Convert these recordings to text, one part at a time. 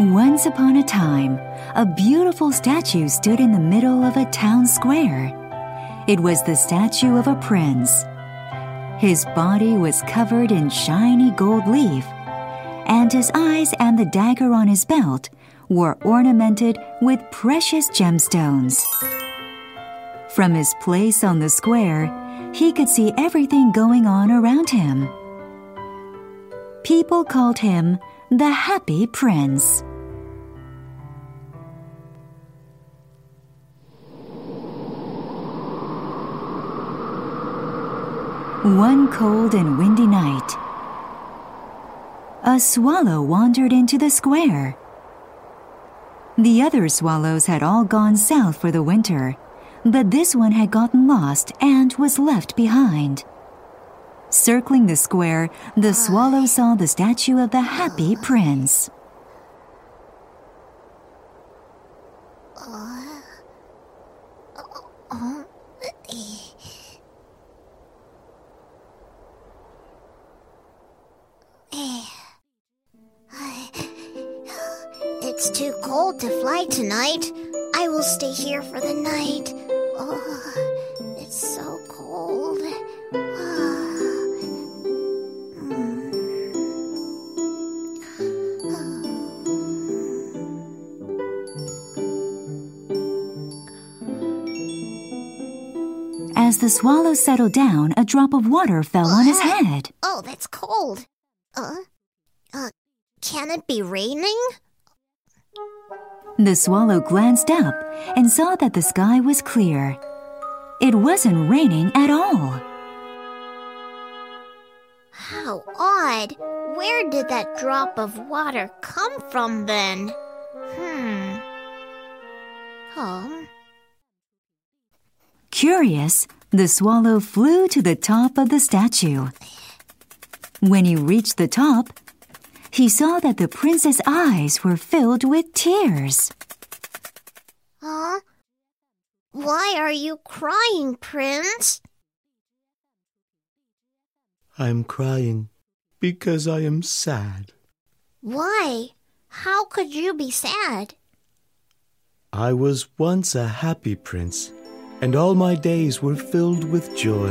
Once upon a time, a beautiful statue stood in the middle of a town square. It was the statue of a prince. His body was covered in shiny gold leaf, and his eyes and the dagger on his belt were ornamented with precious gemstones. From his place on the square, he could see everything going on around him. People called him the Happy Prince. One cold and windy night, a swallow wandered into the square. The other swallows had all gone south for the winter, but this one had gotten lost and was left behind. Circling the square, the swallow saw the statue of the happy prince. It's too cold to fly tonight. I will stay here for the night. Oh, it's so cold. As the swallow settled down, a drop of water fell on his head. Oh, that's cold. Uh, uh, can it be raining? The swallow glanced up and saw that the sky was clear. It wasn't raining at all. How odd. Where did that drop of water come from then? Hmm. Oh. Curious, the swallow flew to the top of the statue. When he reached the top, he saw that the prince's eyes were filled with tears. Huh? Why are you crying, Prince? I'm crying because I am sad. Why? How could you be sad? I was once a happy prince, and all my days were filled with joy.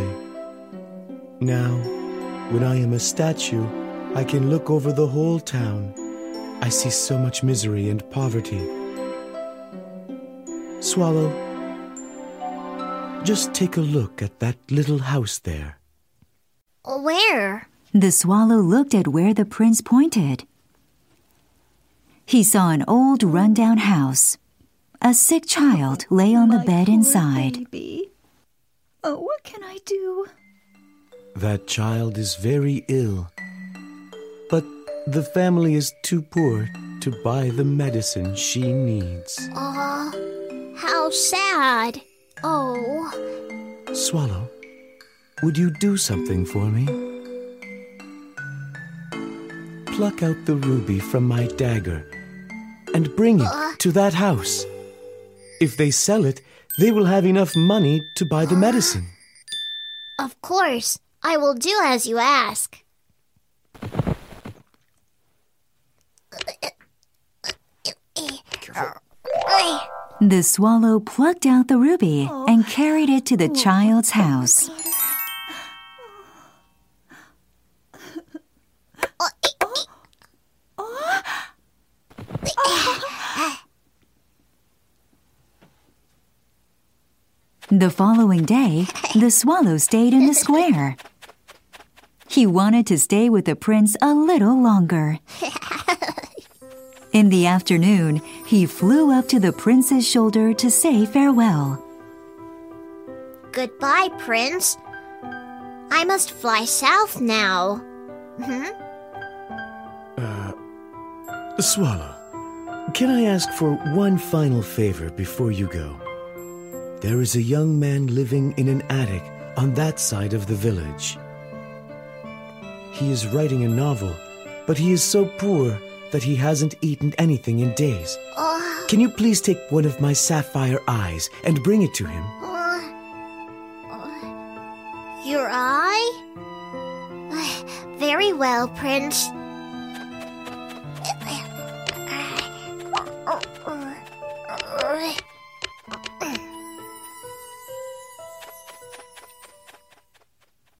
Now, when I am a statue, I can look over the whole town. I see so much misery and poverty. Swallow, just take a look at that little house there. Where? The swallow looked at where the prince pointed. He saw an old rundown house. A sick child lay on the My bed poor inside. Baby. Oh, what can I do? That child is very ill. The family is too poor to buy the medicine she needs. Aw, how sad. Oh, Swallow, would you do something for me? Pluck out the ruby from my dagger and bring it to that house. If they sell it, they will have enough money to buy the medicine. of course. I will do as you ask. The swallow plucked out the ruby and carried it to the child's house. The following day, the swallow stayed in the square. He wanted to stay with the prince a little longer. In the afternoon, he flew up to the prince's shoulder to say farewell. Goodbye, Prince. I must fly south now. Hmm? Swallow, can I ask for one final favor before you go? There is a young man living in an attic on that side of the village. He is writing a novel, but he is so poor that he hasn't eaten anything in days. Oh, Can you please take one of my sapphire eyes and bring it to him? uh, uh, your eye? Very well, Prince.